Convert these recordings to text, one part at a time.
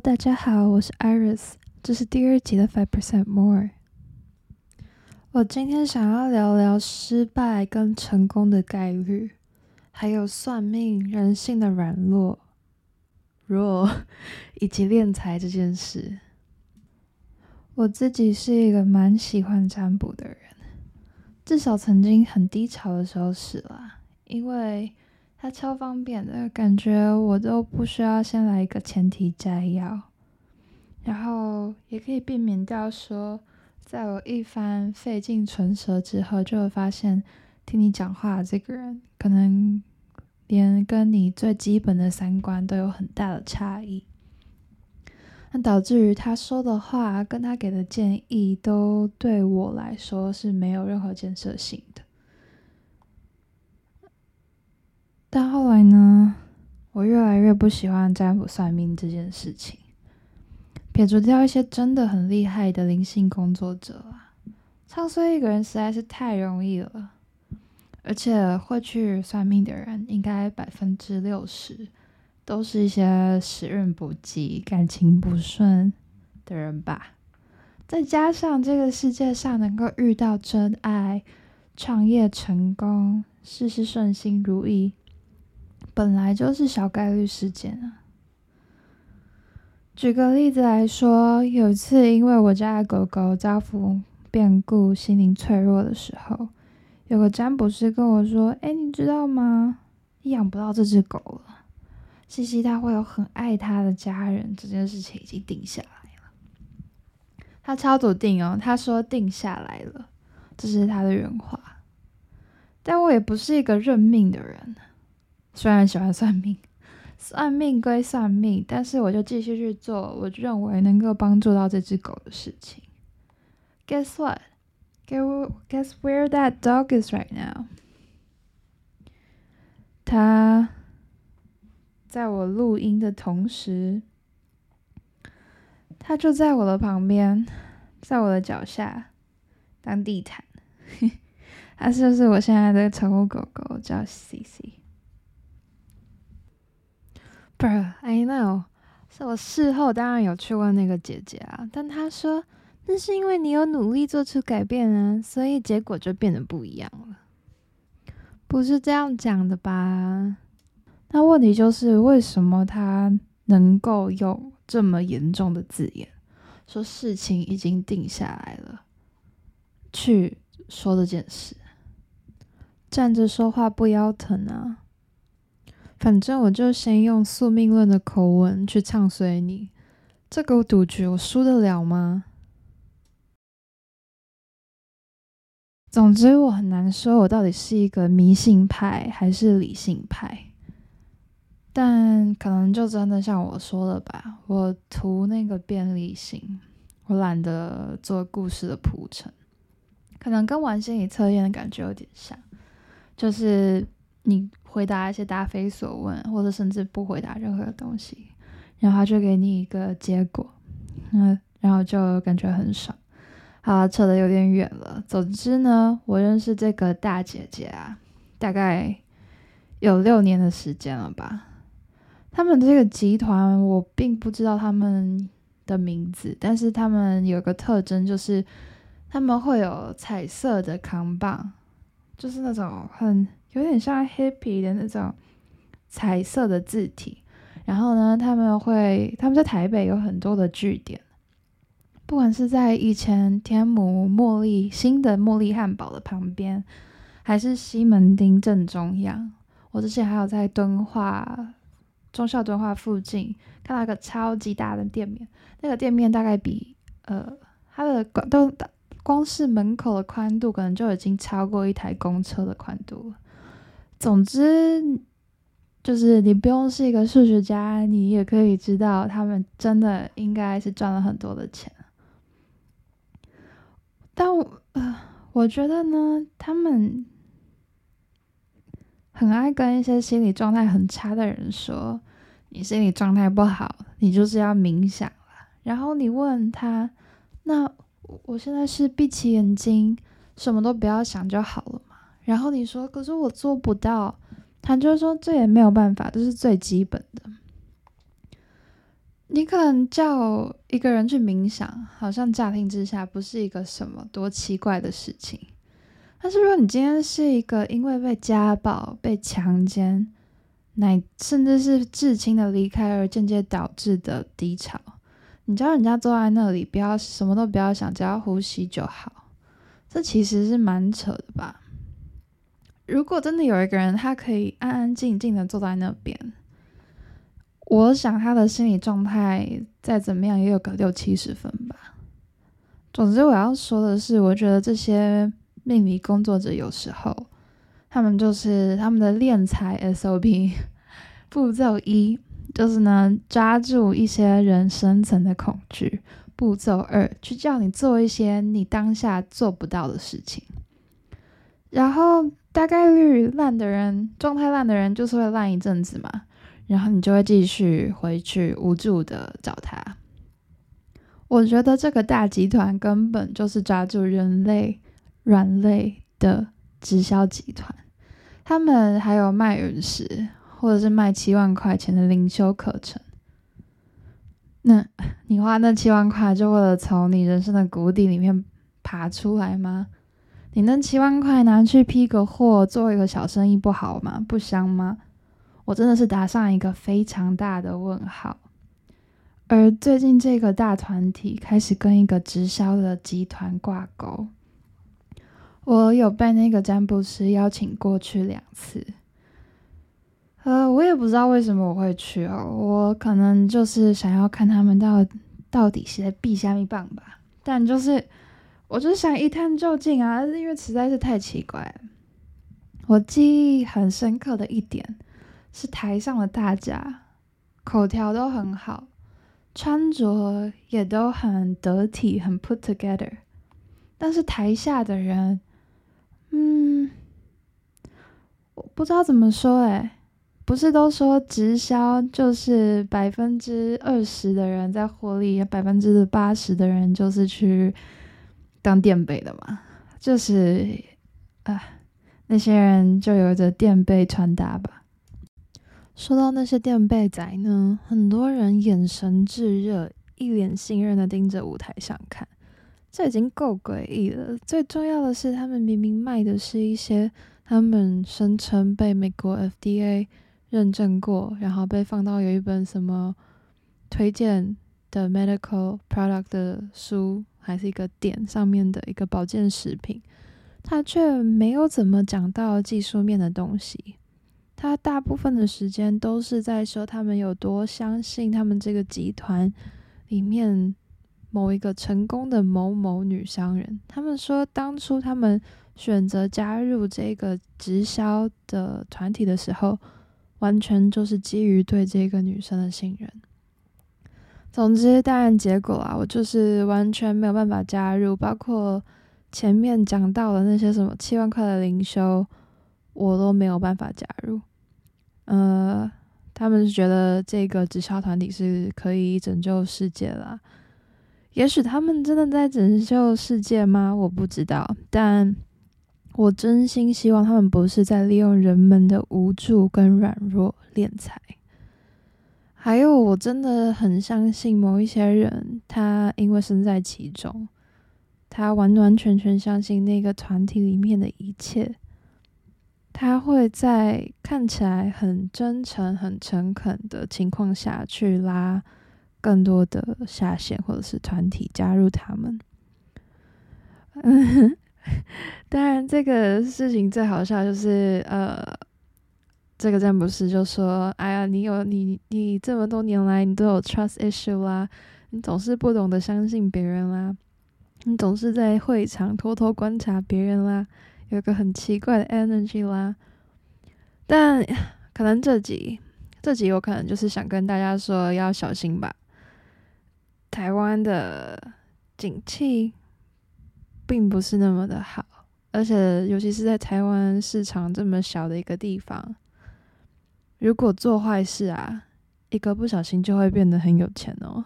大家好，我是 Iris，这是第二集的 Five Percent More。我今天想要聊聊失败跟成功的概率，还有算命、人性的软弱、弱 以及敛财这件事。我自己是一个蛮喜欢占卜的人，至少曾经很低潮的时候是啦，因为。它超方便的感觉，我都不需要先来一个前提摘要，然后也可以避免掉说，在我一番费尽唇舌之后，就会发现听你讲话这个人，可能连跟你最基本的三观都有很大的差异，那导致于他说的话跟他给的建议，都对我来说是没有任何建设性的。但后来呢，我越来越不喜欢占卜算命这件事情。撇除掉一些真的很厉害的灵性工作者啊，唱衰一个人实在是太容易了。而且会去算命的人，应该百分之六十都是一些时运不济、感情不顺的人吧。再加上这个世界上能够遇到真爱、创业成功、事事顺心如意。本来就是小概率事件啊。举个例子来说，有一次因为我家的狗狗遭逢变故，心灵脆弱的时候，有个占卜师跟我说：“哎，你知道吗？你养不到这只狗了，西西他会有很爱他的家人，这件事情已经定下来了。”他超笃定哦，他说定下来了，这是他的原话。但我也不是一个认命的人。虽然喜欢算命，算命归算命，但是我就继续去做我认为能够帮助到这只狗的事情。Guess what? Guess where that dog is right now? 它在我录音的同时，它就在我的旁边，在我的脚下当地毯。它就是我现在的宠物狗狗，叫 C C。不是，I know，是我事后当然有去问那个姐姐啊，但她说那是因为你有努力做出改变啊，所以结果就变得不一样了，不是这样讲的吧？那问题就是为什么他能够用这么严重的字眼说事情已经定下来了，去说这件事，站着说话不腰疼啊？反正我就先用宿命论的口吻去唱衰你，这个赌局我输得了吗？总之我很难说，我到底是一个迷信派还是理性派。但可能就真的像我说的吧，我图那个便利性，我懒得做故事的铺陈，可能跟玩心理测验的感觉有点像，就是你。回答一些答非所问，或者甚至不回答任何东西，然后他就给你一个结果，嗯，然后就感觉很爽。好，扯得有点远了。总之呢，我认识这个大姐姐啊，大概有六年的时间了吧。他们这个集团我并不知道他们的名字，但是他们有个特征，就是他们会有彩色的扛棒，就是那种很。有点像 Happy 的那种彩色的字体，然后呢，他们会他们在台北有很多的据点，不管是在以前天母茉莉新的茉莉汉堡的旁边，还是西门町正中央。我之前还有在敦化中校敦化附近看到一个超级大的店面，那个店面大概比呃它的都光是门口的宽度，可能就已经超过一台公车的宽度了。总之，就是你不用是一个数学家，你也可以知道他们真的应该是赚了很多的钱。但我呃，我觉得呢，他们很爱跟一些心理状态很差的人说：“你心理状态不好，你就是要冥想了。”然后你问他：“那我现在是闭起眼睛，什么都不要想就好了。”然后你说，可是我做不到。他就说，这也没有办法，这是最基本的。你可能叫一个人去冥想，好像乍听之下不是一个什么多奇怪的事情。但是如果你今天是一个因为被家暴、被强奸，乃甚至是至亲的离开而间接导致的低潮，你叫人家坐在那里，不要什么都不要想，只要呼吸就好，这其实是蛮扯的吧？如果真的有一个人，他可以安安静静的坐在那边，我想他的心理状态再怎么样也有个六七十分吧。总之，我要说的是，我觉得这些命理工作者有时候。他们就是他们的练财 SOP 步骤一，就是呢抓住一些人深层的恐惧；步骤二，去叫你做一些你当下做不到的事情。然后大概率烂的人，状态烂的人就是会烂一阵子嘛，然后你就会继续回去无助的找他。我觉得这个大集团根本就是抓住人类软肋的。直销集团，他们还有卖陨石，或者是卖七万块钱的灵修课程。那 你花那七万块，就为了从你人生的谷底里面爬出来吗？你那七万块拿去批个货，做一个小生意，不好吗？不香吗？我真的是打上一个非常大的问号。而最近这个大团体开始跟一个直销的集团挂钩。我有被那个占卜师邀请过去两次，呃，我也不知道为什么我会去哦，我可能就是想要看他们到到底是在避虾米棒吧，但就是我就想一探究竟啊，因为实在是太奇怪。我记忆很深刻的一点是台上的大家口条都很好，穿着也都很得体，很 put together，但是台下的人。嗯，我不知道怎么说哎，不是都说直销就是百分之二十的人在获利，百分之八十的人就是去当垫背的嘛？就是啊，那些人就有着垫背穿搭吧。说到那些垫背仔呢，很多人眼神炙热，一脸信任的盯着舞台上看。这已经够诡异了。最重要的是，他们明明卖的是一些他们声称被美国 FDA 认证过，然后被放到有一本什么推荐的 medical product 的书，还是一个点上面的一个保健食品，他却没有怎么讲到技术面的东西。他大部分的时间都是在说他们有多相信他们这个集团里面。某一个成功的某某女商人，他们说，当初他们选择加入这个直销的团体的时候，完全就是基于对这个女生的信任。总之，当然结果啊，我就是完全没有办法加入，包括前面讲到的那些什么七万块的灵修，我都没有办法加入。呃，他们是觉得这个直销团体是可以拯救世界啦。也许他们真的在拯救世界吗？我不知道，但我真心希望他们不是在利用人们的无助跟软弱敛财。还有，我真的很相信某一些人，他因为身在其中，他完完全全相信那个团体里面的一切，他会在看起来很真诚、很诚恳的情况下去拉。更多的下线或者是团体加入他们，嗯，当然这个事情最好笑就是呃，这个占卜师就说：“哎呀，你有你你这么多年来你都有 trust issue 啦，你总是不懂得相信别人啦，你总是在会场偷偷观察别人啦，有个很奇怪的 energy 啦。”但可能这集这集有可能就是想跟大家说要小心吧。台湾的景气并不是那么的好，而且尤其是在台湾市场这么小的一个地方，如果做坏事啊，一个不小心就会变得很有钱哦。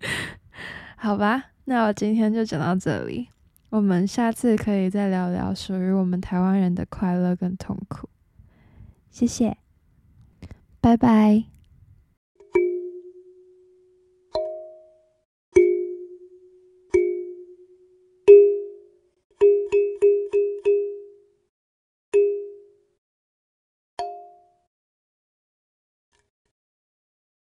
好吧，那我今天就讲到这里，我们下次可以再聊聊属于我们台湾人的快乐跟痛苦。谢谢，拜拜。